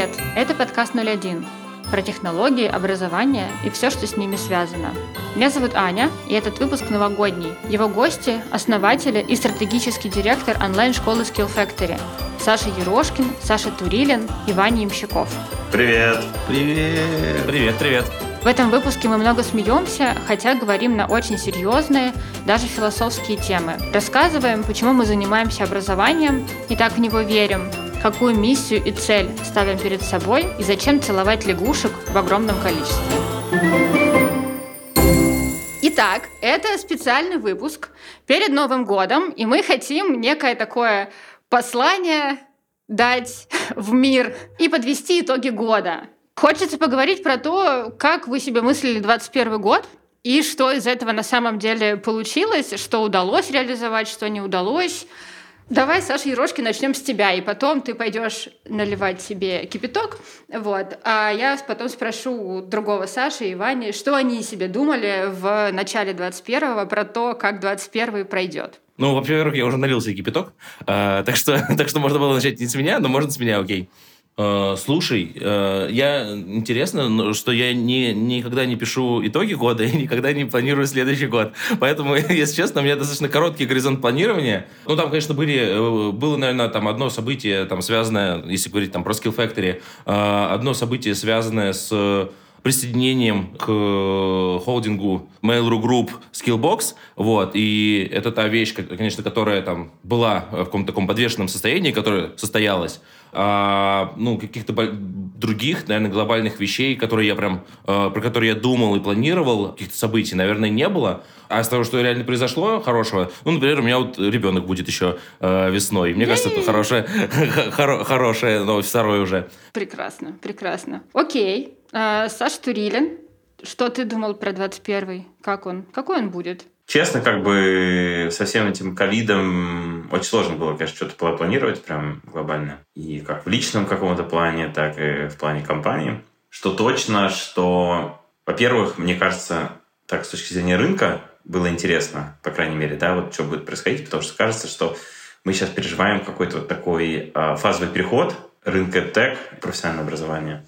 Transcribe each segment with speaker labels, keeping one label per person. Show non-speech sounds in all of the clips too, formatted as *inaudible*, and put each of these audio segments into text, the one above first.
Speaker 1: Привет! Это подкаст 01 про технологии, образование и все, что с ними связано. Меня зовут Аня, и этот выпуск новогодний. Его гости – основатели и стратегический директор онлайн-школы Skill Factory Саша Ерошкин, Саша Турилин и Ваня Имщиков.
Speaker 2: Привет!
Speaker 3: Привет!
Speaker 2: Привет, привет!
Speaker 1: В этом выпуске мы много смеемся, хотя говорим на очень серьезные, даже философские темы. Рассказываем, почему мы занимаемся образованием и так в него верим, какую миссию и цель ставим перед собой и зачем целовать лягушек в огромном количестве. Итак, это специальный выпуск перед Новым годом, и мы хотим некое такое послание дать *laughs* в мир и подвести итоги года. Хочется поговорить про то, как вы себе мыслили 21 год, и что из этого на самом деле получилось, что удалось реализовать, что не удалось. Давай, Саша Ерошки, начнем с тебя, и потом ты пойдешь наливать себе кипяток, вот. А я потом спрошу у другого Саши и Вани, что они себе думали в начале 21-го про то, как 21-й пройдет.
Speaker 2: Ну, во-первых, я уже налил себе кипяток, э, так, что, *laughs* так что можно было начать не с меня, но можно с меня, окей. Э, слушай, э, я интересно, что я не, никогда не пишу итоги года *laughs* и никогда не планирую следующий год. Поэтому, *laughs* если честно, у меня достаточно короткий горизонт планирования. Ну, там, конечно, были, э, было, наверное, там одно событие, там, связанное, если говорить там про Skill Factory, одно событие, связанное с присоединением к холдингу Mail.ru Group Skillbox, вот, и это та вещь, конечно, которая там была в каком-то таком подвешенном состоянии, которая состоялась, ну, каких-то других, наверное, глобальных вещей, которые я прям, э, про которые я думал и планировал, каких-то событий, наверное, не было. А из того, что реально произошло хорошего, ну, например, у меня вот ребенок будет еще э, весной. Мне кажется, это хорошая, *laughs* хорошая новость, второй уже.
Speaker 1: Прекрасно, прекрасно. Окей. А, Саша Турилин, что ты думал про 21-й? Как он? Какой он будет?
Speaker 3: Честно, как бы со всем этим ковидом очень сложно было, конечно, что-то планировать прям глобально. И как в личном каком-то плане, так и в плане компании. Что точно, что, во-первых, мне кажется, так с точки зрения рынка было интересно, по крайней мере, да, вот что будет происходить, потому что кажется, что мы сейчас переживаем какой-то вот такой э, фазовый переход рынка тег, профессионального образования,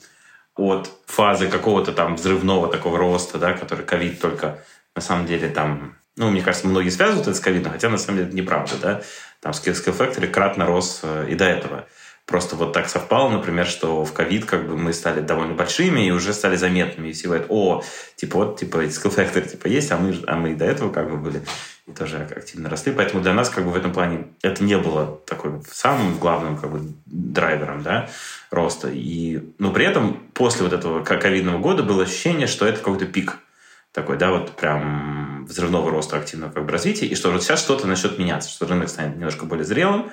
Speaker 3: от фазы какого-то там взрывного такого роста, да, который ковид только на самом деле там ну, мне кажется, многие связывают это с ковидом, хотя на самом деле это неправда, да. Там Skill Factory кратно рос э, и до этого. Просто вот так совпало, например, что в ковид как бы мы стали довольно большими и уже стали заметными. И все говорят, о, типа вот, типа Skill Factory типа есть, а мы, а мы и до этого как бы были и тоже активно росли. Поэтому для нас как бы в этом плане это не было такой самым главным как бы драйвером, да, роста. И, но при этом после вот этого ковидного года было ощущение, что это какой-то пик такой, да, вот прям взрывного роста активного как бы развития, и что вот сейчас что-то начнет меняться, что рынок станет немножко более зрелым,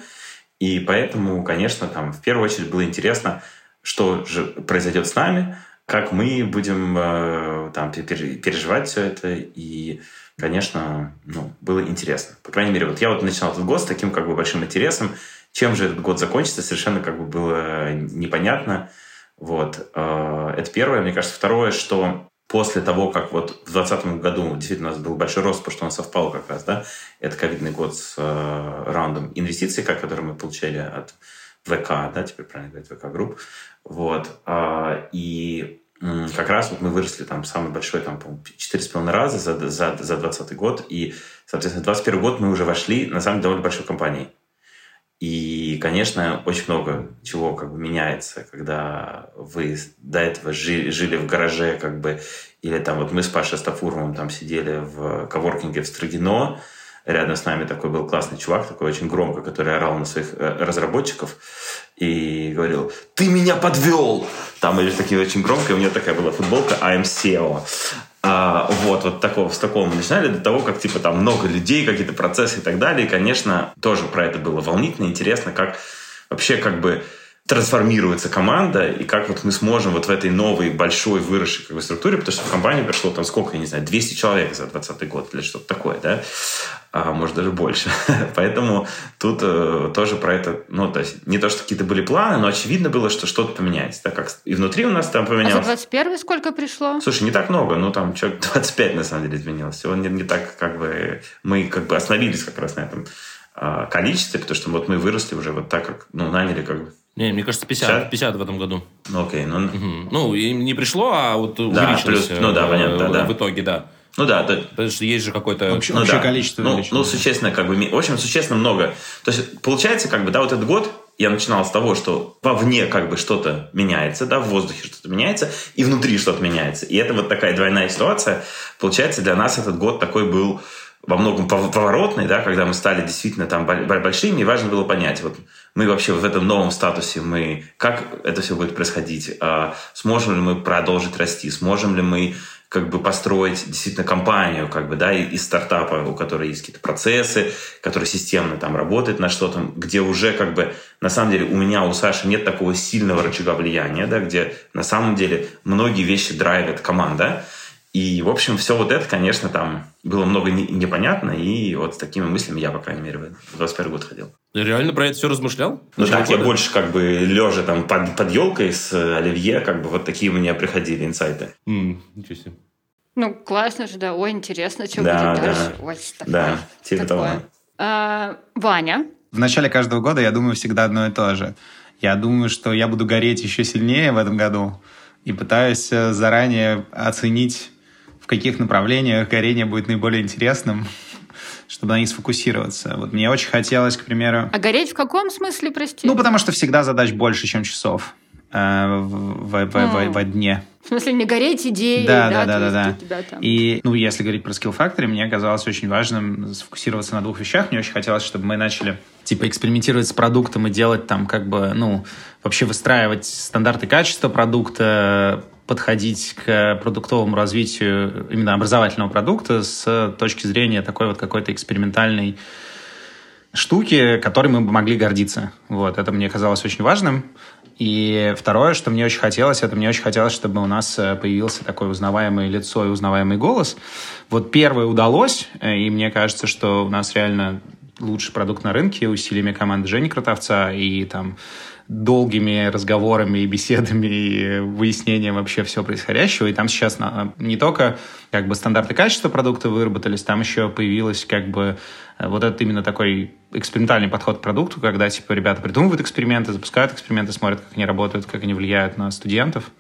Speaker 3: и поэтому, конечно, там в первую очередь было интересно, что же произойдет с нами, как мы будем э, там переживать все это, и, конечно, ну, было интересно. По крайней мере, вот я вот начинал этот год с таким как бы большим интересом, чем же этот год закончится, совершенно как бы было непонятно. Вот. Э, это первое. Мне кажется, второе, что после того, как вот в 2020 году действительно у нас был большой рост, потому что он совпал как раз, да, это ковидный год с э, раундом инвестиций, который мы получили от ВК, да, теперь правильно говорить, ВК Групп, вот, э, и как раз вот мы выросли там самый большой, там, по-моему, 4,5 раза за, за, за 20 год, и, соответственно, 21 год мы уже вошли, на самом деле, довольно большой компанией. И, конечно, очень много чего как бы меняется, когда вы до этого жили, жили в гараже, как бы, или там вот мы с Пашей Стафуровым там сидели в коворкинге в Строгино, рядом с нами такой был классный чувак, такой очень громко, который орал на своих э, разработчиков и говорил, ты меня подвел! Там или такие очень громко, и у меня такая была футболка I'm SEO. А, вот, вот такого, с такого мы начинали, до того, как, типа, там много людей, какие-то процессы и так далее. И, конечно, тоже про это было волнительно, интересно, как вообще, как бы, трансформируется команда, и как вот мы сможем вот в этой новой, большой, выросшей как бы, структуре, потому что в компанию пришло там сколько, я не знаю, 200 человек за 2020 год или что-то такое, да, а может даже больше. *laughs* Поэтому тут э, тоже про это, ну, то есть не то, что какие-то были планы, но очевидно было, что что-то поменяется, так как и внутри у нас там поменялось. А
Speaker 1: за 21 сколько пришло?
Speaker 3: Слушай, не так много, ну, там человек *laughs* 25 на самом деле изменилось. Всего не, не так, как бы, мы как бы остановились как раз на этом а, количестве, потому что вот мы выросли уже вот так, как, ну, наняли как бы
Speaker 2: Не, мне кажется, 50, 50? 50 в этом году.
Speaker 3: Ну, окей. Ну,
Speaker 2: угу. ну им не пришло, а вот да, увеличилось плюс,
Speaker 3: ну, да, понятно, да, да.
Speaker 2: в итоге, да.
Speaker 3: Ну да, то,
Speaker 2: потому что есть же какое-то
Speaker 4: общее,
Speaker 3: ну,
Speaker 4: общее
Speaker 3: да.
Speaker 4: количество.
Speaker 3: Ну, ну, существенно как бы, в общем, существенно много. То есть получается как бы, да, вот этот год я начинал с того, что вовне как бы что-то меняется, да, в воздухе что-то меняется, и внутри что-то меняется. И это вот такая двойная ситуация. Получается, для нас этот год такой был во многом поворотный, да, когда мы стали действительно там большими, и важно было понять, вот мы вообще в этом новом статусе, мы, как это все будет происходить, а сможем ли мы продолжить расти, сможем ли мы как бы построить действительно компанию, как бы, да, из стартапа, у которой есть какие-то процессы, который системно там работает на что-то, где уже как бы, на самом деле, у меня, у Саши нет такого сильного рычага влияния, да, где на самом деле многие вещи драйвит команда, и, в общем, все вот это, конечно, там было много непонятно, и вот с такими мыслями я, по крайней мере, в 21 год ходил.
Speaker 2: Ты реально про это все размышлял?
Speaker 3: Ну так, года? я больше как бы лежа там под, под елкой с Оливье, как бы вот такие у меня приходили инсайты.
Speaker 2: Mm, ничего себе.
Speaker 1: Ну, классно же, да. Ой, интересно, что
Speaker 3: да,
Speaker 1: будет
Speaker 3: да.
Speaker 1: дальше. Ой, такое,
Speaker 3: да, типа
Speaker 1: такое.
Speaker 3: того.
Speaker 1: А, Ваня?
Speaker 4: В начале каждого года я думаю всегда одно и то же. Я думаю, что я буду гореть еще сильнее в этом году и пытаюсь э, заранее оценить каких направлениях горение будет наиболее интересным, *laughs* чтобы на них сфокусироваться. Вот мне очень хотелось, к примеру...
Speaker 1: А гореть в каком смысле, прости?
Speaker 4: Ну, потому что всегда задач больше, чем часов э, в, в, в, в, в дне.
Speaker 1: В смысле, не гореть идеей,
Speaker 4: да?
Speaker 1: Да,
Speaker 4: да, да, да.
Speaker 1: да. Там...
Speaker 4: И, ну, если говорить про Skill Factory, мне казалось очень важным сфокусироваться на двух вещах. Мне очень хотелось, чтобы мы начали, типа, экспериментировать с продуктом и делать там, как бы, ну, вообще выстраивать стандарты качества продукта, подходить к продуктовому развитию именно образовательного продукта с точки зрения такой вот какой-то экспериментальной штуки, которой мы бы могли гордиться. Вот, это мне казалось очень важным. И второе, что мне очень хотелось, это мне очень хотелось, чтобы у нас э, появился такое узнаваемое лицо и узнаваемый голос. Вот первое удалось, э, и мне кажется, что у нас реально лучший продукт на рынке усилиями команды Жени Кротовца и там долгими разговорами и беседами и выяснением вообще всего происходящего. И там сейчас не только как бы стандарты качества продукта выработались, там еще появилось как бы э, вот этот именно такой экспериментальный подход к продукту, когда типа ребята придумывают эксперименты, запускают эксперименты, смотрят, как они работают, как они влияют на студентов.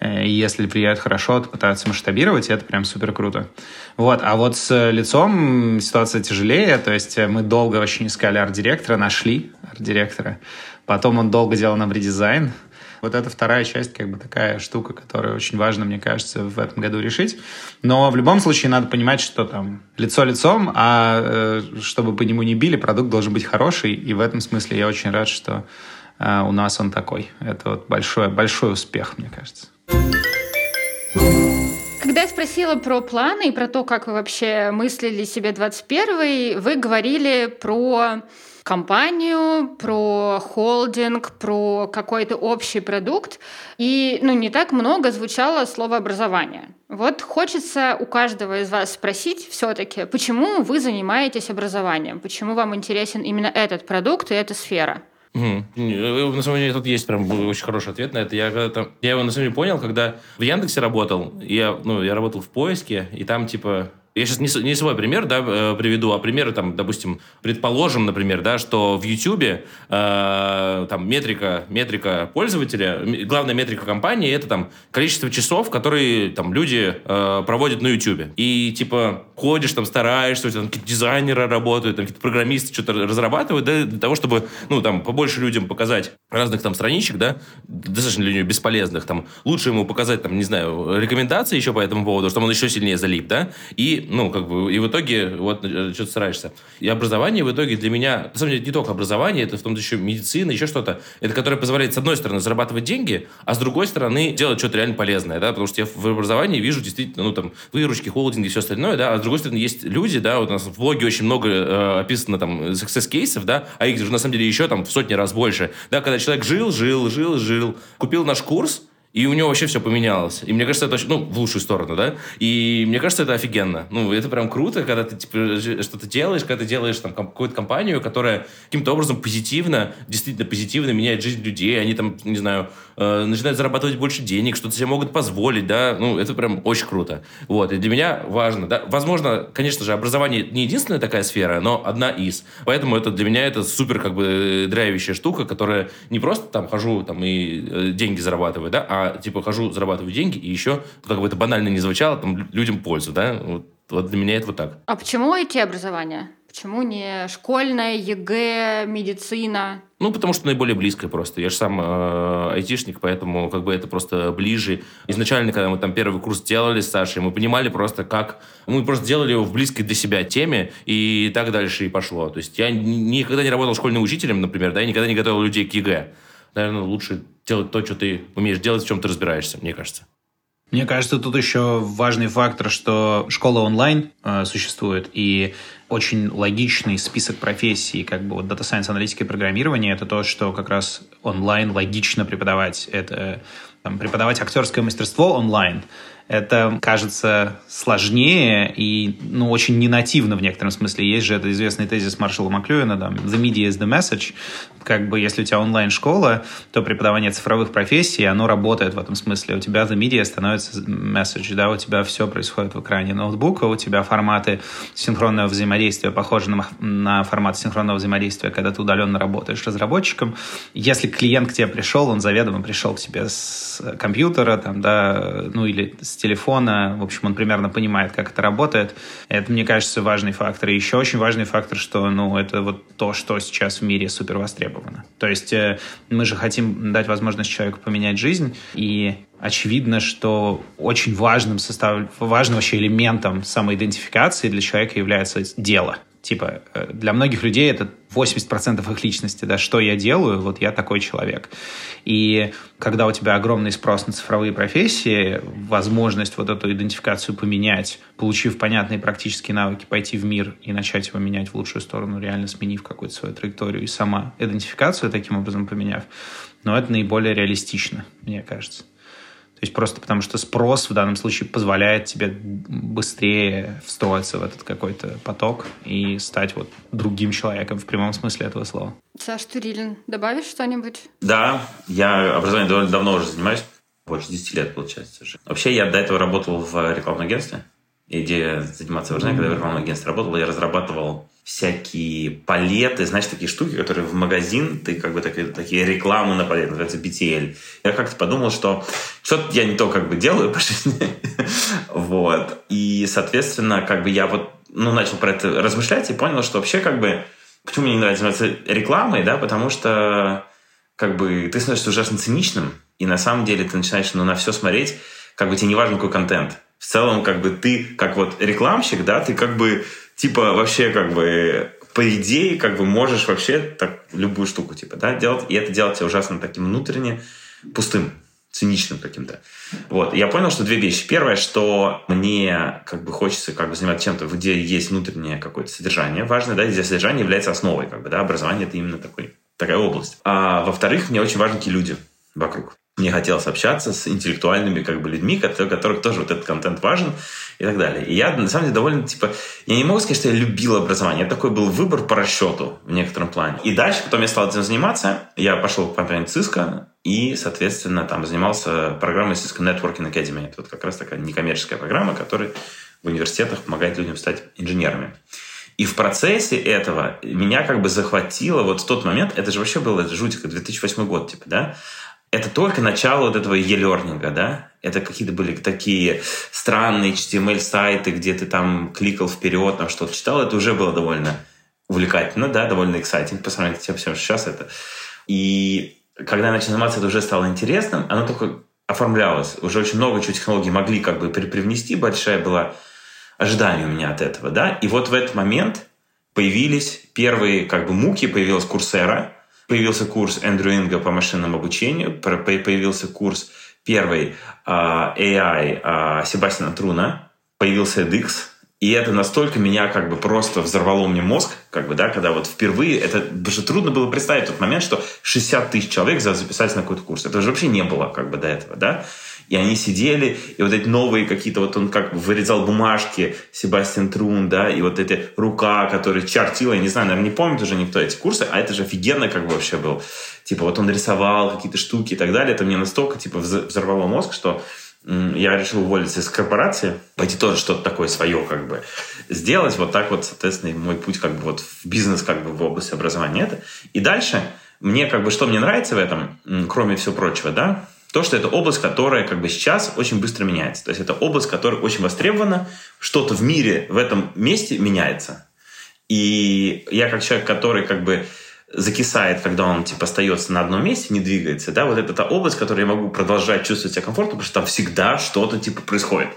Speaker 4: Э, и если влияют хорошо, то пытаются масштабировать, и это прям супер круто. Вот. А вот с лицом ситуация тяжелее, то есть мы долго очень искали арт-директора, нашли арт-директора, Потом он долго делал нам редизайн. Вот это вторая часть, как бы такая штука, которая очень важна, мне кажется, в этом году решить. Но в любом случае надо понимать, что там лицо лицом, а э, чтобы по нему не били, продукт должен быть хороший. И в этом смысле я очень рад, что э, у нас он такой. Это вот большой, большой успех, мне кажется.
Speaker 1: Когда я спросила про планы и про то, как вы вообще мыслили себе 21 вы говорили про компанию, про холдинг, про какой-то общий продукт. И ну, не так много звучало слово образование. Вот хочется у каждого из вас спросить все-таки, почему вы занимаетесь образованием? Почему вам интересен именно этот продукт и эта сфера?
Speaker 2: Угу. На самом деле тут есть прям очень хороший ответ на это. Я, когда я его на самом деле понял, когда в Яндексе работал, я, ну, я работал в поиске, и там типа я сейчас не, свой пример да, э, приведу, а примеры, там, допустим, предположим, например, да, что в YouTube э, там метрика, метрика пользователя, главная метрика компании это там количество часов, которые там люди э, проводят на YouTube. И типа ходишь там, стараешься, там какие-то дизайнеры работают, там какие-то программисты что-то разрабатывают, да, для того, чтобы, ну, там, побольше людям показать разных там страничек, да, достаточно для нее бесполезных, там, лучше ему показать, там, не знаю, рекомендации еще по этому поводу, чтобы он еще сильнее залип, да, и ну, как бы, и в итоге вот э, что-то стараешься. И образование в итоге для меня, на самом деле, не только образование, это в том числе медицина, еще что-то, это которое позволяет, с одной стороны, зарабатывать деньги, а с другой стороны, делать что-то реально полезное, да, потому что я в образовании вижу действительно, ну, там, выручки, холдинги все остальное, да, а с другой стороны, есть люди, да, вот у нас в блоге очень много э, описано там success-кейсов, да, а их же на самом деле еще там в сотни раз больше, да, когда человек жил, жил, жил, жил, купил наш курс, и у него вообще все поменялось. И мне кажется, это очень, ну, в лучшую сторону, да? И мне кажется, это офигенно. Ну, это прям круто, когда ты, типа, что-то делаешь, когда ты делаешь там какую-то компанию, которая каким-то образом позитивно, действительно позитивно меняет жизнь людей. Они там, не знаю, э, начинают зарабатывать больше денег, что-то себе могут позволить, да? Ну, это прям очень круто. Вот. И для меня важно, да? Возможно, конечно же, образование не единственная такая сфера, но одна из. Поэтому это для меня это супер, как бы, драйвящая штука, которая не просто там хожу там и э, деньги зарабатываю, да, а типа хожу, зарабатываю деньги, и еще, как бы это банально не звучало, там людям пользу, да, вот, вот для меня это вот так.
Speaker 1: А почему IT-образование? Почему не школьное, ЕГЭ, медицина?
Speaker 2: Ну, потому что наиболее близкое просто. Я же сам э, айтишник, поэтому как бы это просто ближе. Изначально, когда мы там первый курс делали с Сашей, мы понимали просто, как... Мы просто делали его в близкой для себя теме, и так дальше и пошло. То есть я никогда не работал школьным учителем, например, да, и никогда не готовил людей к ЕГЭ наверное, лучше делать то, что ты умеешь делать, в чем ты разбираешься, мне кажется.
Speaker 4: Мне кажется, тут еще важный фактор, что школа онлайн э, существует, и очень логичный список профессий, как бы вот Data Science, аналитика и программирование, это то, что как раз онлайн логично преподавать. Это там, преподавать актерское мастерство онлайн – это кажется сложнее и ну, очень ненативно в некотором смысле. Есть же это известный тезис Маршала Маклюина, да, the media is the message. Как бы если у тебя онлайн-школа, то преподавание цифровых профессий, оно работает в этом смысле. У тебя the media становится message, да, у тебя все происходит в экране ноутбука, у тебя форматы синхронного взаимодействия похожи на, на формат синхронного взаимодействия, когда ты удаленно работаешь с разработчиком. Если клиент к тебе пришел, он заведомо пришел к тебе с компьютера, там, да, ну или с телефона. В общем, он примерно понимает, как это работает. Это, мне кажется, важный фактор. И еще очень важный фактор, что, ну, это вот то, что сейчас в мире супер востребовано. То есть э, мы же хотим дать возможность человеку поменять жизнь, и очевидно, что очень важным состав, важным вообще элементом самоидентификации для человека является дело. Типа, э, для многих людей это 80% их личности, да, что я делаю, вот я такой человек. И когда у тебя огромный спрос на цифровые профессии, возможность вот эту идентификацию поменять, получив понятные практические навыки, пойти в мир и начать его менять в лучшую сторону, реально сменив какую-то свою траекторию и сама идентификацию таким образом поменяв, но это наиболее реалистично, мне кажется. То есть просто потому, что спрос в данном случае позволяет тебе быстрее встроиться в этот какой-то поток и стать вот другим человеком в прямом смысле этого слова.
Speaker 1: Саш Турилин, добавишь что-нибудь?
Speaker 3: Да, я образованием довольно давно уже занимаюсь. Больше 10 лет, получается. Уже. Вообще, я до этого работал в рекламном агентстве. Идея заниматься образованием, когда я в рекламном агентстве работал, я разрабатывал всякие палеты, знаешь, такие штуки, которые в магазин, ты как бы такие, такие рекламы на палет, называется BTL. Я как-то подумал, что что-то я не то как бы делаю по *laughs* жизни. вот. И, соответственно, как бы я вот ну, начал про это размышлять и понял, что вообще как бы почему мне не нравится рекламой, да, потому что как бы ты становишься ужасно циничным, и на самом деле ты начинаешь ну, на все смотреть, как бы тебе не важен какой контент. В целом, как бы ты, как вот рекламщик, да, ты как бы типа вообще как бы по идее как бы можешь вообще так любую штуку типа да делать и это делать ужасно таким внутренне пустым циничным каким-то. Вот. Я понял, что две вещи. Первое, что мне как бы хочется как бы заниматься чем-то, где есть внутреннее какое-то содержание важное, да, где содержание является основой, как бы, да, образование это именно такой, такая область. А во-вторых, мне очень важны те люди вокруг мне хотелось общаться с интеллектуальными как бы людьми, которые, которых тоже вот этот контент важен и так далее. И я, на самом деле, довольно, типа, я не могу сказать, что я любил образование. Это такой был выбор по расчету в некотором плане. И дальше, потом я стал этим заниматься, я пошел в компанию Cisco и, соответственно, там занимался программой Cisco Networking Academy. Это вот как раз такая некоммерческая программа, которая в университетах помогает людям стать инженерами. И в процессе этого меня как бы захватило вот в тот момент, это же вообще было это жутко, 2008 год, типа, да, это только начало вот этого e-learning, да? Это какие-то были такие странные HTML-сайты, где ты там кликал вперед, там что-то читал. Это уже было довольно увлекательно, да, довольно exciting по сравнению с тем, что сейчас это. И когда я начал заниматься, это уже стало интересным. Оно только оформлялось. Уже очень много чего технологий могли как бы привнести. Большая была ожидание у меня от этого, да. И вот в этот момент появились первые как бы муки, появилась Курсера, Появился курс Эндрю Инга по машинному обучению, появился курс первый а, AI а, Себастьяна Труна, появился edX, И это настолько меня как бы просто взорвало мне мозг, как бы, да, когда вот впервые, это даже трудно было представить тот момент, что 60 тысяч человек записались на какой-то курс. Это же вообще не было как бы до этого, да. И они сидели, и вот эти новые какие-то, вот он как вырезал бумажки, Себастьян Трун, да, и вот эти рука, которая чертила, я не знаю, наверное, не помнит уже никто эти курсы, а это же офигенно как бы вообще был. Типа вот он рисовал какие-то штуки и так далее, это мне настолько, типа, взорвало мозг, что я решил уволиться из корпорации, пойти тоже что-то такое свое как бы сделать. Вот так вот, соответственно, мой путь как бы вот в бизнес как бы в области образования это. И дальше мне как бы что мне нравится в этом, кроме всего прочего, да, то, что это область, которая как бы сейчас очень быстро меняется. То есть это область, которая очень востребована, что-то в мире в этом месте меняется. И я как человек, который как бы закисает, когда он типа остается на одном месте, не двигается, да, вот это та область, в которой я могу продолжать чувствовать себя комфортно, потому что там всегда что-то типа происходит.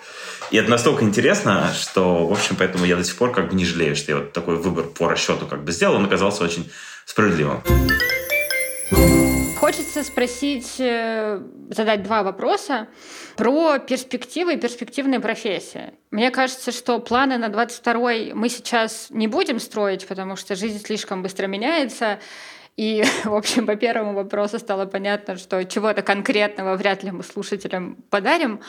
Speaker 3: И это настолько интересно, что, в общем, поэтому я до сих пор как бы не жалею, что я вот такой выбор по расчету как бы сделал, он оказался очень справедливым.
Speaker 1: Хочется спросить, э, задать два вопроса про перспективы и перспективные профессии. Мне кажется, что планы на 22 мы сейчас не будем строить, потому что жизнь слишком быстро меняется. И, *laughs* в общем, по первому вопросу стало понятно, что чего-то конкретного вряд ли мы слушателям подарим.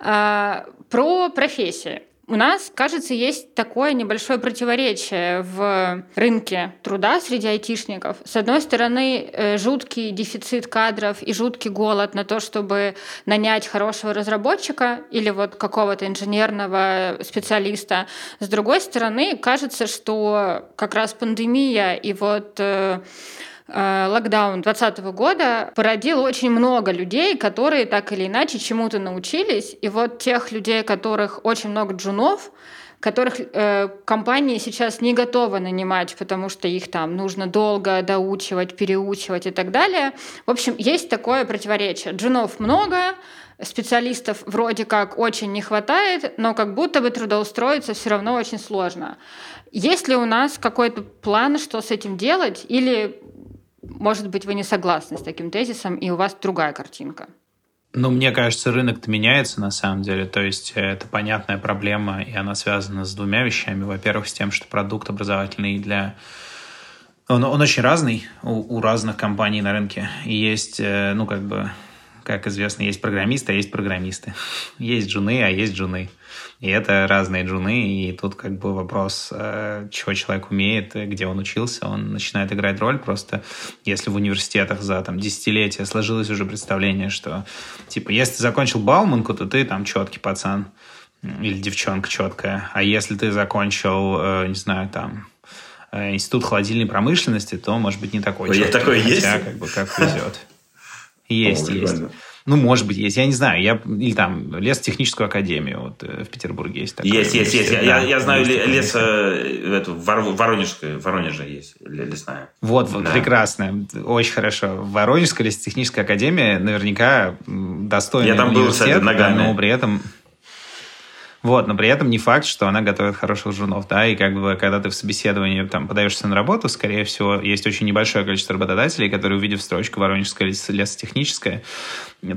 Speaker 1: А, про профессии. У нас, кажется, есть такое небольшое противоречие в рынке труда среди айтишников. С одной стороны, э, жуткий дефицит кадров и жуткий голод на то, чтобы нанять хорошего разработчика или вот какого-то инженерного специалиста. С другой стороны, кажется, что как раз пандемия и вот э, локдаун 2020 года породил очень много людей, которые так или иначе чему-то научились. И вот тех людей, которых очень много джунов, которых э, компании сейчас не готовы нанимать, потому что их там нужно долго доучивать, переучивать и так далее. В общем, есть такое противоречие. Джунов много, специалистов вроде как очень не хватает, но как будто бы трудоустроиться все равно очень сложно. Есть ли у нас какой-то план, что с этим делать, или может быть, вы не согласны с таким тезисом, и у вас другая картинка.
Speaker 4: Ну, мне кажется, рынок-то меняется на самом деле. То есть э, это понятная проблема, и она связана с двумя вещами. Во-первых, с тем, что продукт образовательный для... Он, он очень разный у, у разных компаний на рынке. И есть, э, ну, как бы, как известно, есть программисты, а есть программисты. Есть джуны, а есть джуны. И это разные джуны, и тут как бы вопрос, э, чего человек умеет, где он учился, он начинает играть роль. Просто если в университетах за там, десятилетия сложилось уже представление, что типа если ты закончил Бауманку, то ты там четкий пацан или девчонка четкая. А если ты закончил, э, не знаю, там э, институт холодильной промышленности, то, может быть, не такой
Speaker 3: четкий. Такое хотя, есть?
Speaker 4: как бы, как везет. Есть, есть. Ну, может быть, есть. Я не знаю. Я, или там лесотехническую академию вот, э, в Петербурге есть.
Speaker 3: Такой есть, есть, есть. Да, я, я знаю лес, э, эту, Воронежскую, в Воронеже есть лесная.
Speaker 4: Вот, вот да. прекрасно. Очень хорошо. Воронежская лесотехническая академия наверняка достойная
Speaker 3: Я там был, кстати, ногами.
Speaker 4: но при этом вот, но при этом не факт, что она готовит хороших журнов, да, и как бы, когда ты в собеседовании там подаешься на работу, скорее всего, есть очень небольшое количество работодателей, которые, увидев строчку «Воронежская лесотехническая»,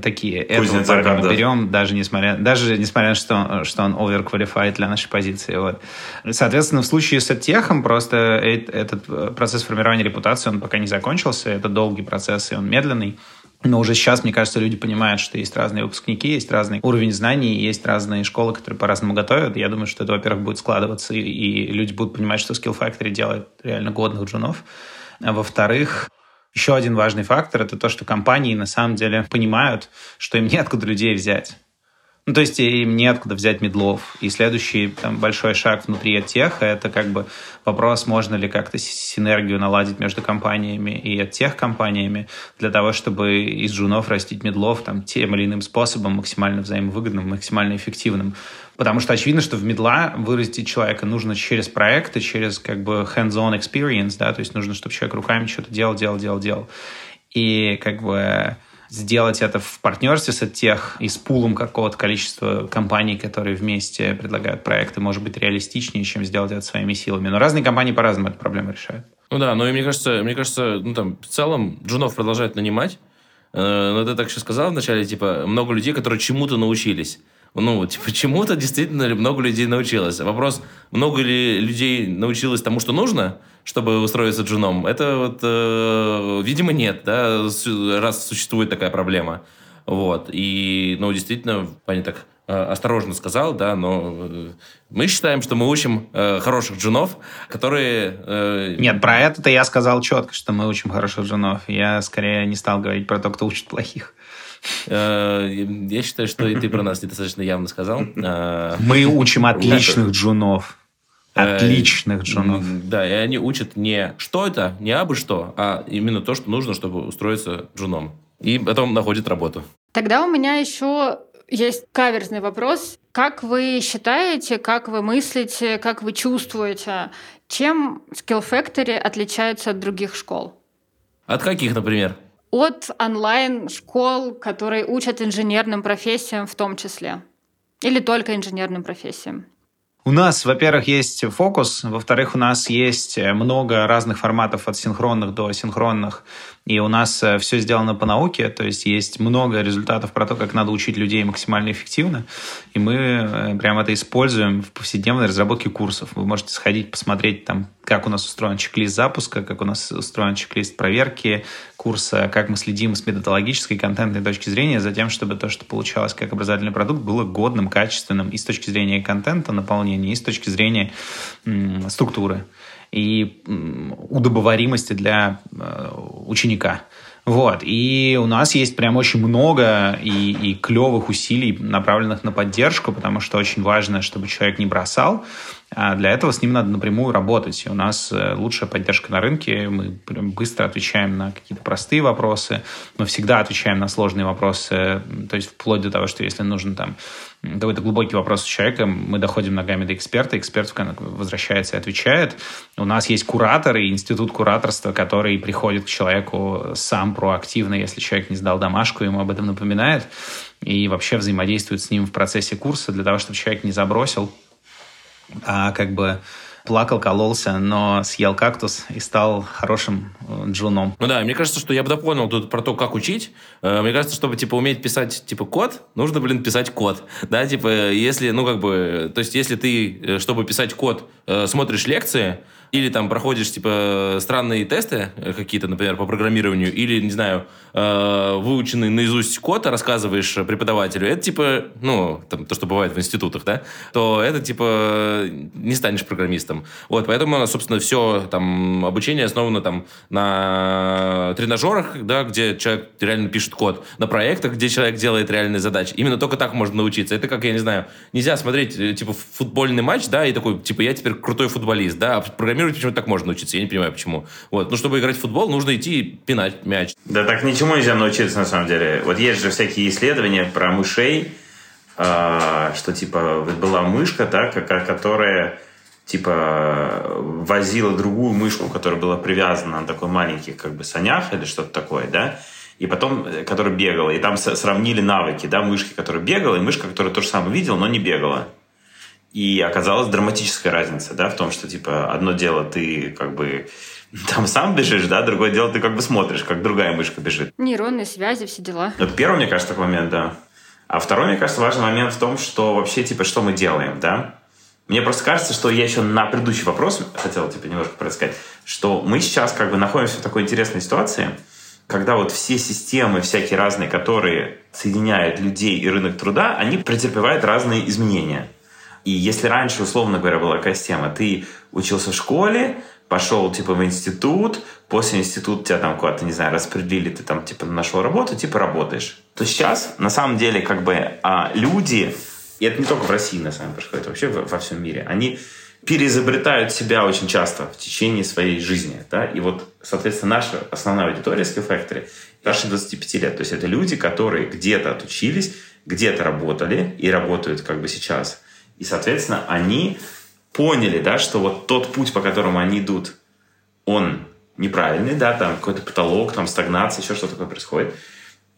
Speaker 4: такие, этого парня мы берем, даже несмотря, даже несмотря на что, что он overqualified для нашей позиции, вот. Соответственно, в случае с техом просто этот процесс формирования репутации, он пока не закончился, это долгий процесс, и он медленный, но уже сейчас, мне кажется, люди понимают, что есть разные выпускники, есть разный уровень знаний, есть разные школы, которые по-разному готовят. Я думаю, что это, во-первых, будет складываться, и, и люди будут понимать, что Skill Factory делает реально годных джунов. А во-вторых, еще один важный фактор – это то, что компании на самом деле понимают, что им неоткуда людей взять. Ну, то есть им неоткуда взять медлов. И следующий там, большой шаг внутри тех – это как бы вопрос, можно ли как-то синергию наладить между компаниями и тех компаниями для того, чтобы из джунов растить медлов там, тем или иным способом, максимально взаимовыгодным, максимально эффективным. Потому что очевидно, что в медла вырастить человека нужно через проекты, через как бы hands-on experience, да, то есть нужно, чтобы человек руками что-то делал, делал, делал, делал. И как бы сделать это в партнерстве с тех и с пулом какого-то количества компаний, которые вместе предлагают проекты, может быть реалистичнее, чем сделать это своими силами. Но разные компании по-разному эту проблему решают.
Speaker 2: Ну да, но и мне кажется, мне кажется, ну там в целом Джунов продолжает нанимать. Э, но ты так еще сказал вначале, типа, много людей, которые чему-то научились. Ну, типа, чему-то действительно много людей научилось. Вопрос, много ли людей научилось тому, что нужно, чтобы устроиться джуном, это вот, э, видимо, нет, да, раз существует такая проблема. Вот. И, ну, действительно, Паня так э, осторожно сказал, да, но э, мы считаем, что мы учим э, хороших джунов, которые... Э...
Speaker 4: Нет, про это-то я сказал четко, что мы учим хороших джунов. Я скорее не стал говорить про то, кто учит плохих.
Speaker 2: Э, я считаю, что и ты про нас недостаточно явно сказал. Э,
Speaker 4: Мы учим отличных джунов. Э, отличных джунов.
Speaker 2: Да, и они учат не что это, не абы что, а именно то, что нужно, чтобы устроиться джуном. И потом находит работу.
Speaker 1: Тогда у меня еще есть каверзный вопрос. Как вы считаете, как вы мыслите, как вы чувствуете, чем Skill Factory отличается от других школ?
Speaker 2: От каких, например?
Speaker 1: От онлайн-школ, которые учат инженерным профессиям в том числе. Или только инженерным профессиям.
Speaker 4: У нас, во-первых, есть фокус, во-вторых, у нас есть много разных форматов от синхронных до синхронных, и у нас э, все сделано по науке, то есть есть много результатов про то, как надо учить людей максимально эффективно, и мы э, прям это используем в повседневной разработке курсов. Вы можете сходить, посмотреть там, как у нас устроен чек-лист запуска, как у нас устроен чек-лист проверки курса, как мы следим с методологической и контентной точки зрения за тем, чтобы то, что получалось как образовательный продукт, было годным, качественным и с точки зрения контента, наполнения, и с точки зрения м, структуры и удобоваримости для э, ученика. Вот. И у нас есть прям очень много и, и клевых усилий, направленных на поддержку, потому что очень важно, чтобы человек не бросал. А для этого с ним надо напрямую работать. И у нас э, лучшая поддержка на рынке. Мы быстро отвечаем на какие-то простые вопросы. Мы всегда отвечаем на сложные вопросы. То есть вплоть до того, что если нужно там какой-то глубокий вопрос у человека, мы доходим ногами до эксперта, эксперт возвращается и отвечает. У нас есть куратор и институт кураторства, который приходит к человеку сам проактивно, если человек не сдал домашку, ему об этом напоминает, и вообще взаимодействует с ним в процессе курса для того, чтобы человек не забросил а как бы плакал, кололся, но съел кактус и стал хорошим э, джуном.
Speaker 2: Ну да, мне кажется, что я бы дополнил тут про то, как учить. Э, мне кажется, чтобы, типа, уметь писать, типа, код, нужно, блин, писать код. Да, типа, если, ну, как бы, то есть, если ты, э, чтобы писать код, смотришь лекции, или там проходишь, типа, странные тесты какие-то, например, по программированию, или, не знаю, э, выученный наизусть код рассказываешь преподавателю, это, типа, ну, там, то, что бывает в институтах, да, то это, типа, не станешь программистом. Вот, поэтому, собственно, все там обучение основано там на тренажерах, да, где человек реально пишет код, на проектах, где человек делает реальные задачи. Именно только так можно научиться. Это как, я не знаю, нельзя смотреть, э, типа, футбольный матч, да, и такой, типа, я теперь крутой футболист, да, а программировать почему-то так можно научиться, я не понимаю, почему. Вот, ну, чтобы играть в футбол, нужно идти пинать мяч.
Speaker 3: Да так ничему нельзя научиться, на самом деле. Вот есть же всякие исследования про мышей, э, что, типа, была мышка, да, которая типа возила другую мышку, которая была привязана на такой маленьких как бы санях или что-то такое, да, и потом, э, которая бегала, и там сравнили навыки, да, мышки, которая бегала, и мышка, которая то же самое видела, но не бегала. И оказалась драматическая разница, да, в том, что, типа, одно дело ты как бы *laughs* там сам бежишь, да, другое дело ты как бы смотришь, как другая мышка бежит.
Speaker 1: Нейронные связи, все дела.
Speaker 3: Это первый, мне кажется, такой момент, да. А второй, мне кажется, важный момент в том, что вообще, типа, что мы делаем, да. Мне просто кажется, что я еще на предыдущий вопрос хотел, типа, немножко предсказать, что мы сейчас как бы находимся в такой интересной ситуации, когда вот все системы всякие разные, которые соединяют людей и рынок труда, они претерпевают разные изменения. И если раньше, условно говоря, была такая система, ты учился в школе, пошел, типа, в институт, после института тебя там куда-то, не знаю, распределили, ты там, типа, нашел работу, типа, работаешь. То сейчас, на самом деле, как бы, а, люди, и это не только в России, на самом деле, происходит, вообще во, во всем мире, они переизобретают себя очень часто в течение своей жизни, да, и вот, соответственно, наша основная аудитория Skill Factory старше 25 лет, то есть это люди, которые где-то отучились, где-то работали и работают как бы сейчас, и, соответственно, они поняли, да, что вот тот путь, по которому они идут, он неправильный, да, там какой-то потолок, там стагнация, еще что-то такое происходит.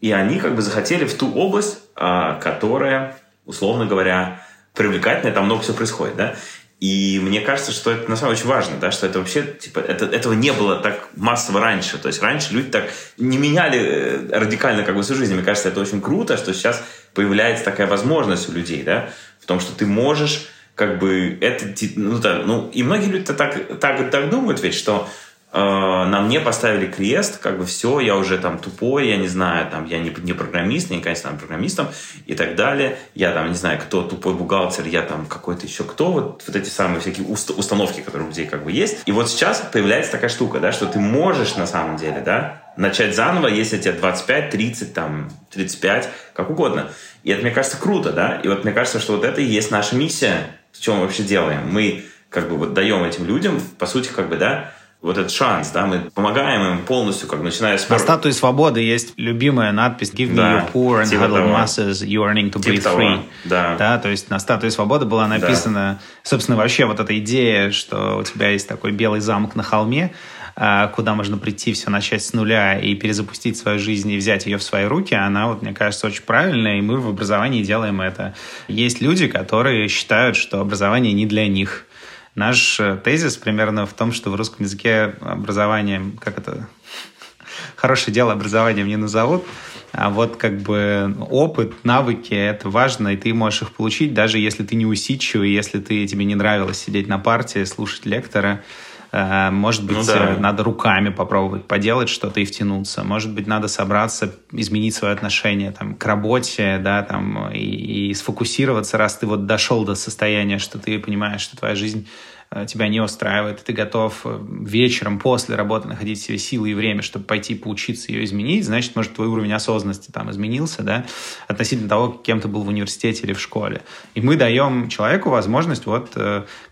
Speaker 3: И они как бы захотели в ту область, а, которая, условно говоря, привлекательная, там много всего происходит, да. И мне кажется, что это на самом деле очень важно, да, что это вообще, типа, это, этого не было так массово раньше. То есть раньше люди так не меняли э, радикально как бы свою жизнь. Мне кажется, это очень круто, что сейчас появляется такая возможность у людей, да, в том, что ты можешь как бы это, ну, да, ну и многие люди так, так, так думают ведь, что э, на мне поставили крест, как бы все, я уже там тупой, я не знаю, там, я не, не программист, я не стану программистом и так далее. Я там, не знаю, кто тупой бухгалтер, я там какой-то еще кто, вот, вот эти самые всякие уст, установки, которые у людей как бы есть. И вот сейчас появляется такая штука, да, что ты можешь на самом деле, да, начать заново, если тебе 25, 30, там, 35, как угодно. И это, мне кажется, круто, да, и вот мне кажется, что вот это и есть наша миссия, что мы вообще делаем. Мы как бы вот даем этим людям, по сути, как бы, да, вот этот шанс, да, мы помогаем им полностью, как начиная с...
Speaker 4: На статуе свободы есть любимая надпись «Give me да, your poor and типа huddled masses, you earning to типа breathe того. free».
Speaker 3: Да.
Speaker 4: да. То есть на статуе свободы была написана, да. собственно, вообще вот эта идея, что у тебя есть такой белый замок на холме, куда можно прийти, все начать с нуля и перезапустить свою жизнь и взять ее в свои руки, она, вот, мне кажется, очень правильная, и мы в образовании делаем это. Есть люди, которые считают, что образование не для них. Наш э, тезис примерно в том, что в русском языке образование, как это, *laughs* хорошее дело образования мне назовут, а вот как бы опыт, навыки — это важно, и ты можешь их получить, даже если ты не усидчивый, если ты, тебе не нравилось сидеть на партии, слушать лектора. Э, может быть, ну, да. надо руками попробовать поделать что-то и втянуться. Может быть, надо собраться, изменить свое отношение там, к работе, да, там, и, и сфокусироваться, раз ты вот дошел до состояния, что ты понимаешь, что твоя жизнь э, тебя не устраивает, и ты готов э, вечером после работы находить себе силы и время, чтобы пойти поучиться ее изменить, значит, может, твой уровень осознанности там изменился, да, относительно того, кем ты был в университете или в школе. И мы даем человеку возможность вот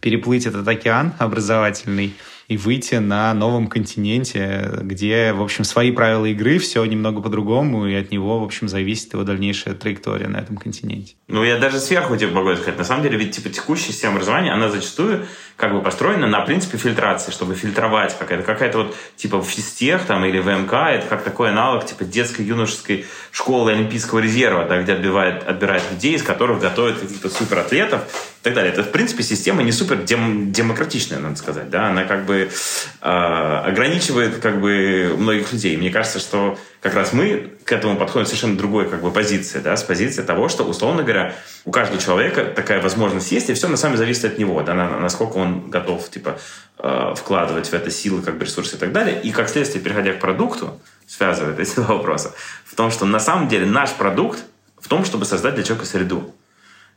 Speaker 4: переплыть этот океан образовательный, и выйти на новом континенте, где, в общем, свои правила игры, все немного по-другому, и от него, в общем, зависит его дальнейшая траектория на этом континенте.
Speaker 3: Ну, я даже сверху тебе могу сказать. На самом деле, ведь, типа, текущая система образования, она зачастую как бы построена на принципе фильтрации, чтобы фильтровать какая-то, какая-то вот, типа, в физтех там или в МК, это как такой аналог, типа, детской юношеской школы Олимпийского резерва, да, где отбивает, отбирает людей, из которых готовят каких-то суператлетов и так далее. Это, в принципе, система не супер дем- демократичная, надо сказать, да, она как бы э, ограничивает как бы многих людей. Мне кажется, что как раз мы к этому подходим совершенно другой как бы позиции, да, с позиции того, что, условно говоря, у каждого человека такая возможность есть, и все на самом деле зависит от него, да, насколько он готов, типа, э, вкладывать в это силы, как бы ресурсы и так далее. И как следствие, переходя к продукту, связывает эти два вопроса, в том, что на самом деле наш продукт в том, чтобы создать для человека среду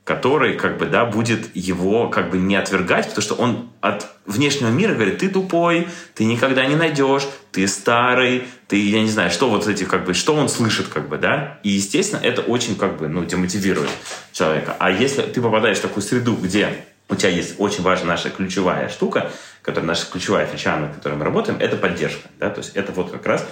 Speaker 3: который как бы, да, будет его как бы не отвергать, потому что он от внешнего мира говорит, ты тупой, ты никогда не найдешь, ты старый, ты, я не знаю, что вот эти как бы, что он слышит как бы, да, и естественно это очень как бы, ну, демотивирует человека. А если ты попадаешь в такую среду, где у тебя есть очень важная наша ключевая штука, которая наша ключевая фича, над которой мы работаем, это поддержка, да, то есть это вот как раз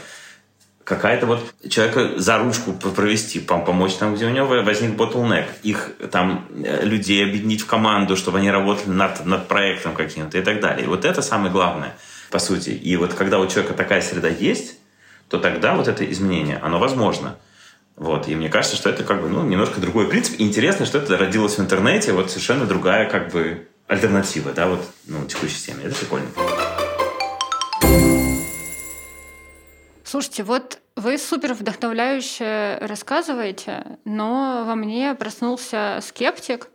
Speaker 3: какая-то вот человека за ручку провести, помочь там, где у него возник bottleneck, их там э, людей объединить в команду, чтобы они работали над, над проектом каким-то и так далее. И вот это самое главное, по сути. И вот когда у человека такая среда есть, то тогда вот это изменение, оно возможно. Вот. И мне кажется, что это как бы ну, немножко другой принцип. И интересно, что это родилось в интернете, вот совершенно другая как бы альтернатива, да, вот, ну, текущей системе. Это прикольно.
Speaker 1: Слушайте, вот вы супер вдохновляюще рассказываете, но во мне проснулся скептик,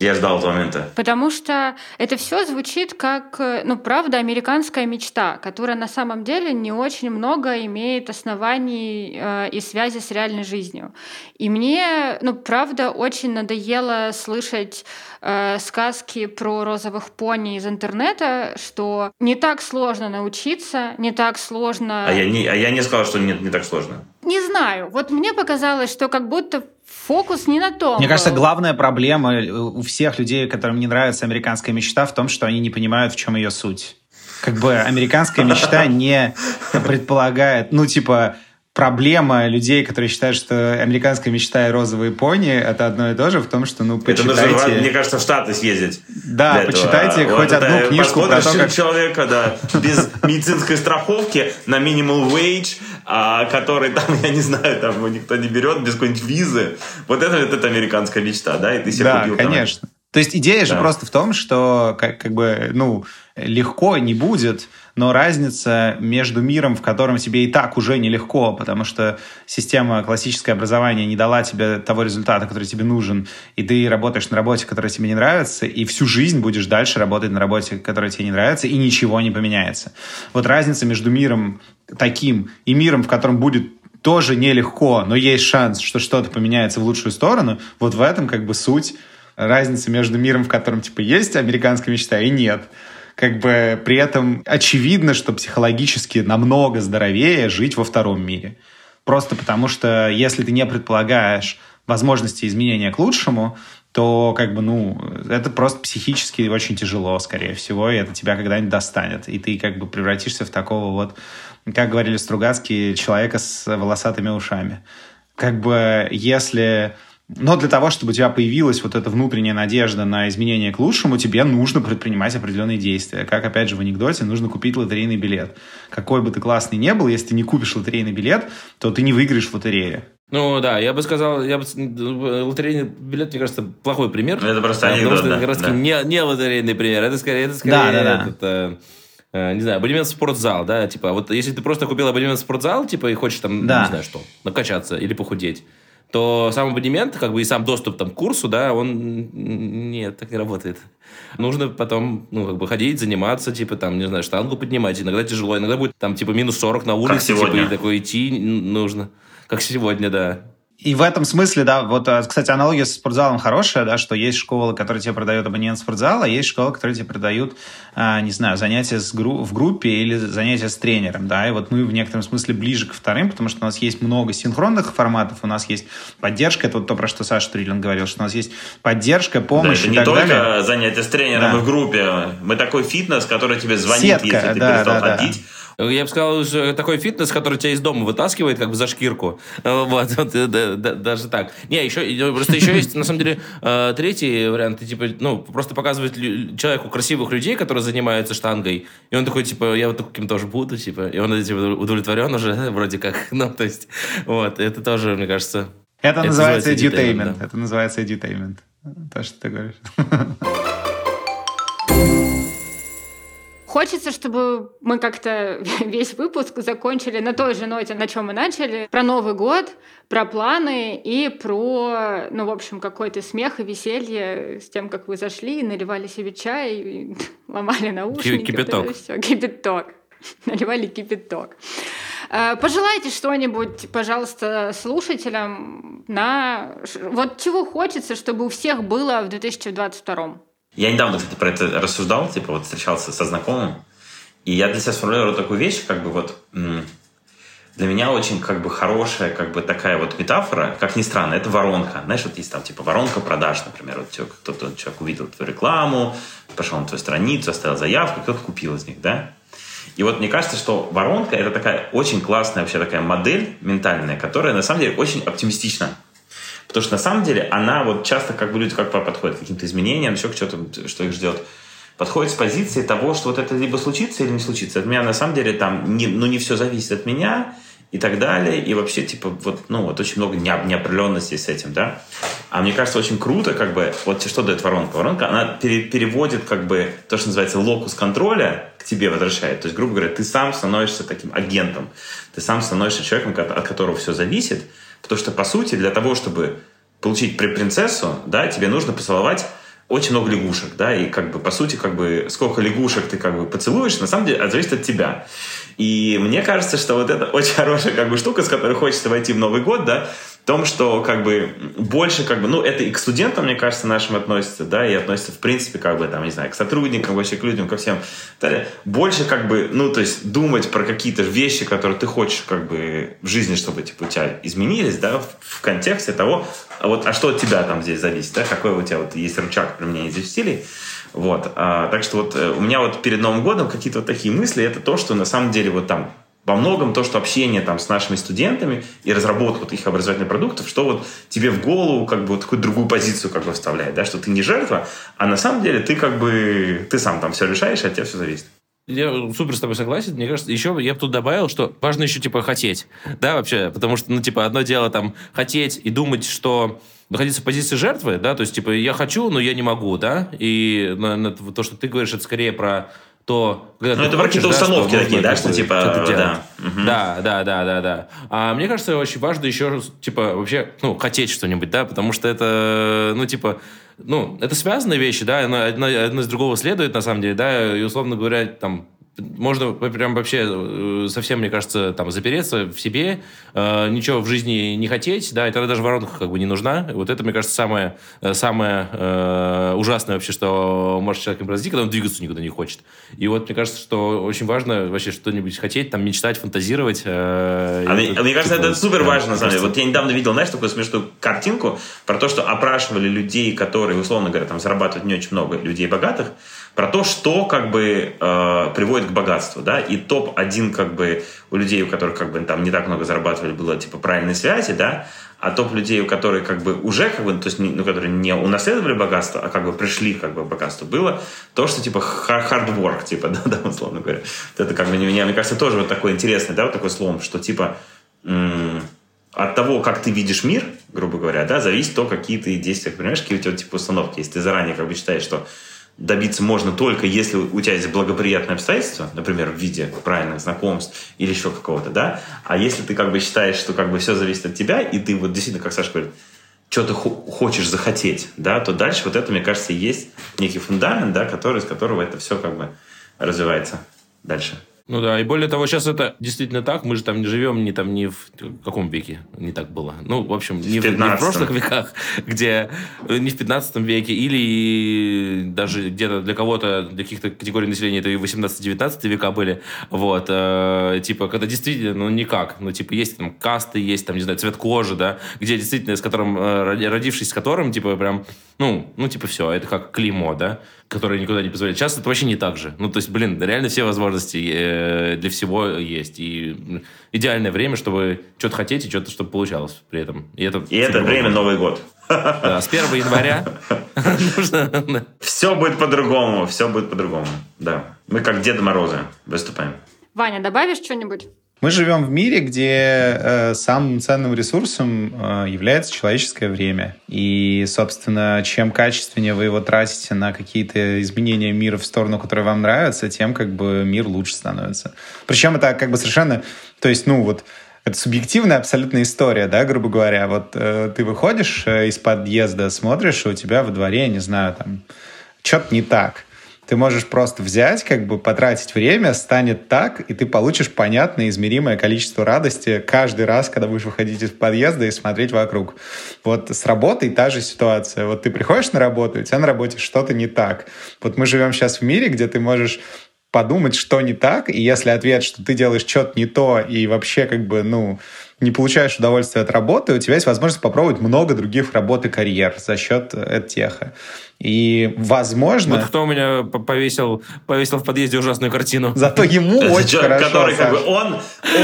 Speaker 3: я ждал этого момента.
Speaker 1: Потому что это все звучит как, ну, правда, американская мечта, которая на самом деле не очень много имеет оснований э, и связи с реальной жизнью. И мне, ну, правда, очень надоело слышать э, сказки про розовых пони из интернета, что не так сложно научиться, не так сложно...
Speaker 3: А я не, а я не сказал, что не, не так сложно.
Speaker 1: Не знаю. Вот мне показалось, что как будто фокус не на том.
Speaker 4: Мне кажется, главная проблема у всех людей, которым не нравится американская мечта, в том, что они не понимают, в чем ее суть. Как бы американская мечта не предполагает, ну, типа, проблема людей, которые считают, что американская мечта и розовые пони это одно и то же в том, что ну почитайте. Это нужно,
Speaker 3: мне кажется, в Штаты съездить.
Speaker 4: Да, почитайте этого. хоть вот одну книжку про то, как
Speaker 3: человека, да, без медицинской страховки на минимум wage, а, который там, я не знаю, там никто не берет без какой-нибудь визы. Вот это вот это американская мечта, да, и ты себе
Speaker 4: Да, конечно. Там, То есть идея же
Speaker 3: Да.
Speaker 4: просто в том, что как, как бы, ну, легко не будет, но разница между миром, в котором тебе и так уже нелегко, потому что система классическое образование не дала тебе того результата, который тебе нужен, и ты работаешь на работе, которая тебе не нравится, и всю жизнь будешь дальше работать на работе, которая тебе не нравится, и ничего не поменяется. Вот разница между миром таким и миром, в котором будет тоже нелегко, но есть шанс, что что-то поменяется в лучшую сторону, вот в этом как бы суть разницы между миром, в котором типа есть американская мечта и нет. Как бы при этом очевидно, что психологически намного здоровее жить во втором мире. Просто потому что если ты не предполагаешь возможности изменения к лучшему, то как бы, ну, это просто психически очень тяжело, скорее всего, и это тебя когда-нибудь достанет. И ты как бы превратишься в такого вот, как говорили Стругацкие, человека с волосатыми ушами. Как бы если... Но для того, чтобы у тебя появилась вот эта внутренняя надежда на изменение к лучшему, тебе нужно предпринимать определенные действия. Как, опять же, в анекдоте, нужно купить лотерейный билет. Какой бы ты классный не был, если ты не купишь лотерейный билет, то ты не выиграешь в лотерее.
Speaker 2: Ну да, я бы сказал, я бы лотерейный билет, мне кажется, плохой пример.
Speaker 3: Ну, это просто анекдот,
Speaker 2: Потому что
Speaker 3: да,
Speaker 2: как раз
Speaker 3: да.
Speaker 2: не, не лотерейный пример. Это скорее, это скорее
Speaker 4: Да, да, да.
Speaker 2: этот, э, э, не знаю, абонемент в спортзал, да, типа, вот если ты просто купил абонемент в спортзал, типа, и хочешь там,
Speaker 4: Да.
Speaker 2: не знаю что, накачаться или похудеть, то сам абонемент, как бы и сам доступ там, к курсу, да, он нет, так не работает. Нужно потом, ну, как бы ходить, заниматься, типа, там, не знаю, штангу поднимать. Иногда тяжело, иногда будет там, типа, минус 40 на улице, типа, и такой идти нужно. Как сегодня, да.
Speaker 4: И в этом смысле, да, вот, а, кстати, аналогия с спортзалом хорошая, да, что есть школы, которые тебе продают абонемент в спортзал, а есть школы, которые тебе продают, а, не знаю, занятия с гру- в группе или занятия с тренером, да, и вот мы в некотором смысле ближе к вторым, потому что у нас есть много синхронных форматов, у нас есть поддержка, это вот то, про что Саша Триллин говорил, что у нас есть поддержка,
Speaker 3: Да,
Speaker 4: помощь
Speaker 3: это
Speaker 4: и
Speaker 3: не
Speaker 4: так
Speaker 3: только
Speaker 4: далее.
Speaker 3: занятие с тренером
Speaker 4: Да.
Speaker 3: и в группе. Мы такой фитнес, который тебе звонит,
Speaker 4: Сетка,
Speaker 3: если ты
Speaker 4: да,
Speaker 3: перестал
Speaker 4: да, да.
Speaker 2: Я бы сказал, что такой фитнес, который тебя из дома вытаскивает, как бы за шкирку. Э, Вот, вот, э, да, да, даже так. Не, еще, э, просто еще есть, на самом деле, э, третий вариант. Ты, типа, ну, просто показывать человеку красивых людей, которые занимаются штангой, и он такой, типа, я вот таким тоже буду, типа, и он типа, удовлетворен уже, *laughs* вроде как. Ну, то есть, вот, это тоже, мне кажется...
Speaker 4: Это,
Speaker 2: Это
Speaker 4: называется
Speaker 2: называется
Speaker 4: edutainment,
Speaker 2: edutainment, да.
Speaker 4: это называется edutainment, то, что ты говоришь. *laughs*
Speaker 1: Хочется, чтобы мы как-то *laughs* весь выпуск закончили на той же ноте, на чем мы начали. Про Новый год, про планы и про, ну, в общем, какой-то смех и веселье с тем, как вы зашли, наливали себе чай, и *laughs* ломали наушники.
Speaker 2: кипяток.
Speaker 1: Вот всё. Кипяток. *laughs* Наливали кипяток. Э, Пожелайте что-нибудь, пожалуйста, слушателям на... Вот чего хочется, чтобы у всех было в 2022
Speaker 3: Я недавно, кстати, про это рассуждал, типа вот встречался со знакомым, и я для себя сформулировал такую вещь, как бы вот для меня очень как бы хорошая как бы такая вот метафора, как ни странно, это воронка. Знаешь, вот есть там типа воронка продаж, например, вот кто-то человек увидел твою рекламу, пошел на твою страницу, оставил заявку, кто-то купил из них, да? И вот мне кажется, что воронка это такая очень классная вообще такая модель ментальная, которая на самом деле очень оптимистична. Потому что на самом деле она вот часто как бы люди как подходят к каким-то изменениям, еще к чему-то, что их ждет. Подходит с позиции того, что вот это либо случится или не случится. От меня на самом деле там не, ну, не все зависит от меня и так далее. И вообще, типа, вот, ну, вот очень много неоп- неопределенности с этим, да. А мне кажется, очень круто, как бы, вот что дает воронка? Воронка, она пере- переводит, как бы, то, что называется локус контроля к тебе возвращает. То есть, грубо говоря, ты сам становишься таким агентом. Ты сам становишься человеком, ко- от которого все зависит. Потому что, по сути, для того, чтобы получить при принцессу, да, тебе нужно поцеловать очень много лягушек, да, и как бы, по сути, как бы, сколько лягушек ты как бы поцелуешь, на самом деле, зависит от тебя. И мне кажется, что вот это *laughs* очень хорошая как бы штука, с которой хочется войти в Новый год, да, том, что как бы больше как бы, ну, это и к студентам, мне кажется, нашим относится, да, и относится, в принципе, как бы, там, не знаю, к сотрудникам, вообще к людям, ко всем. Далее, больше как бы, ну, то есть думать про какие-то вещи, которые ты хочешь как бы в жизни, чтобы, типа, у тебя изменились, да, в, в контексте того, а вот, а что от тебя там здесь зависит, да, какой у тебя вот есть рычаг применения здесь стилей, вот, а, так что вот э, у меня вот перед Новым годом какие-то вот такие мысли, это то, что на самом деле вот там во многом то, что общение там с нашими студентами и разработка вот их образовательных продуктов, что вот тебе в голову как бы вот такую другую позицию как бы вставляет, да, что ты не жертва, а на самом деле ты как бы, ты сам там все решаешь, от тебя все зависит.
Speaker 2: Я супер с тобой согласен. Мне кажется, еще я бы тут добавил, что важно еще, типа, хотеть. Да, вообще. Потому что, ну, типа, одно дело там хотеть и думать, что находиться в позиции жертвы, да, то есть, типа, я хочу, но я не могу, да, и на, на, то, что ты говоришь, это скорее про то...
Speaker 3: Ну, это про какие-то установки что такие, да, что, типа,
Speaker 2: да. Угу. Да, да, да, да, да. А мне кажется, очень важно еще, типа, вообще, ну, хотеть что-нибудь, да, потому что это, ну, типа, ну, это связанные вещи, да, одно, одно из другого следует, на самом деле, да, и, условно говоря, там, можно прям вообще э, совсем, мне кажется, там запереться в себе, э, ничего в жизни не хотеть, да, и тогда даже воронка как бы не нужна. Вот это, мне кажется, самое, э, самое э, ужасное вообще, что может человек произойти, когда он двигаться никуда не хочет. И вот мне кажется, что очень важно вообще что-нибудь хотеть, там мечтать, фантазировать.
Speaker 3: Э, а мне, мне кажется, типа, это супер важно, на самом деле. Вот я недавно видел, знаешь, такую смешную картинку про то, что опрашивали людей, которые, условно говоря, там зарабатывают не очень много, людей богатых, про то, что как бы э, приводит к богатству, да, и топ-1 как бы у людей, у которых как бы там не так много зарабатывали, было типа правильной связи, да, а топ людей, у которых как бы уже как бы, то есть, ну, которые не унаследовали богатство, а как бы пришли как бы к богатству, было то, что типа work, типа, да, *laughs* да, условно говоря. Это как бы, мне, мне кажется, тоже вот такой интересный, да, вот такой слом, что типа от того, как ты видишь мир, грубо говоря, да, зависит то, какие ты действия, понимаешь, какие у тебя типа установки. Если ты заранее как бы считаешь, что добиться можно только если у тебя есть благоприятные обстоятельства, например, в виде правильных знакомств или еще какого-то, да, а если ты как бы считаешь, что как бы все зависит от тебя, и ты вот действительно, как Саша говорит, что ты хочешь захотеть, да, то дальше вот это, мне кажется, есть некий фундамент, да, который, из которого это все как бы развивается дальше.
Speaker 2: Ну да, и более того, сейчас это действительно так. Мы же там не живем не там не в каком веке не так было. Ну, в общем, не в, в, не в прошлых веках, где э, не в 15 веке, или даже где-то для кого-то, для каких-то категорий населения это и 18-19 века были. Вот. Э, типа, когда действительно, ну, никак. Ну, типа, есть там касты, есть там, не знаю, цвет кожи, да, где действительно, с которым, э, родившись с которым, типа, прям, ну, ну, типа, все, это как клеймо, да которые никуда не позволяют. Сейчас это вообще не так же. Ну, то есть, блин, реально все возможности э, для всего есть. И идеальное время, чтобы что-то хотеть и что-то, чтобы получалось при этом.
Speaker 3: И это, и это время Новый год.
Speaker 2: Да, с 1 января *laughs* нужно...
Speaker 3: Все будет по-другому, все будет по-другому. Да. Мы как Деда Морозы выступаем.
Speaker 1: Ваня, добавишь что-нибудь?
Speaker 4: Мы живем в мире, где э, самым ценным ресурсом э, является человеческое время. И, собственно, чем качественнее вы его тратите на какие-то изменения мира в сторону, которая вам нравится, тем как бы мир лучше становится. Причем это как бы совершенно... То есть, ну вот, это субъективная абсолютная история, да, грубо говоря. Вот э, ты выходишь э, из подъезда, смотришь, и у тебя во дворе, не знаю, там, что-то не так ты можешь просто взять, как бы потратить время, станет так, и ты получишь понятное, измеримое количество радости каждый раз, когда будешь выходить из подъезда и смотреть вокруг. Вот с работой та же ситуация. Вот ты приходишь на работу, и у тебя на работе что-то не так. Вот мы живем сейчас в мире, где ты можешь подумать, что не так, и если ответ, что ты делаешь что-то не то, и вообще как бы, ну, не получаешь удовольствия от работы, у тебя есть возможность попробовать много других работ и карьер за счет теха. И, возможно...
Speaker 2: Вот кто у меня повесил, повесил в подъезде ужасную картину.
Speaker 4: Зато ему *laughs* очень хорошо,
Speaker 3: Который, как бы, он,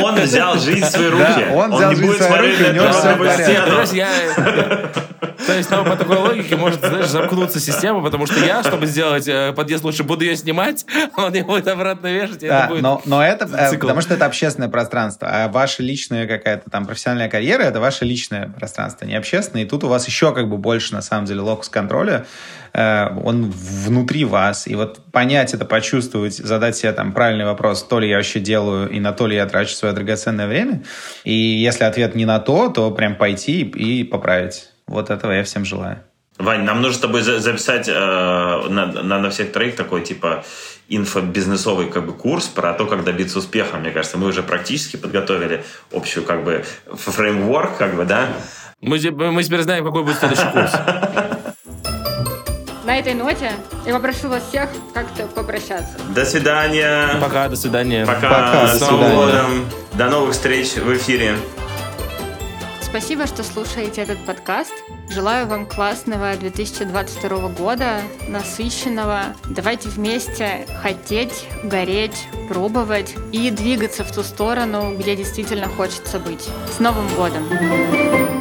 Speaker 3: он взял жизнь в свои руки. Да,
Speaker 4: он, взял
Speaker 3: не
Speaker 4: будет смотреть на эту
Speaker 2: стену. *laughs* То есть, ну, по такой логике может, знаешь, замкнуться система, потому что я, чтобы сделать э, подъезд лучше, буду ее снимать, *laughs* он ее будет обратно вешать, и
Speaker 4: да,
Speaker 2: это будет
Speaker 4: но, но это, э, цикл. потому что это общественное пространство, а ваша личная какая-то там профессиональная карьера, это ваше личное пространство, не общественное, и тут у вас еще как бы больше, на самом деле, локус контроля, он внутри вас. И вот понять это, почувствовать, задать себе там правильный вопрос, то ли я вообще делаю и на то ли я трачу свое драгоценное время. И если ответ не на то, то прям пойти и поправить. Вот этого я всем желаю.
Speaker 3: Вань, нам нужно с тобой записать э, на, на, на всех троих такой типа инфобизнесовый как бы курс про то, как добиться успеха. Мне кажется, мы уже практически подготовили общую как бы фреймворк, как бы, да?
Speaker 2: Мы, мы теперь знаем, какой будет следующий курс. *laughs*
Speaker 1: На этой ноте я попрошу вас всех как-то попрощаться.
Speaker 3: До свидания.
Speaker 2: Пока, до свидания.
Speaker 3: Пока. Пока С Новым годом. До новых встреч в эфире.
Speaker 1: Спасибо, что слушаете этот подкаст. Желаю вам классного 2022 года, насыщенного. Давайте вместе хотеть, гореть, пробовать и двигаться в ту сторону, где действительно хочется быть. С Новым годом!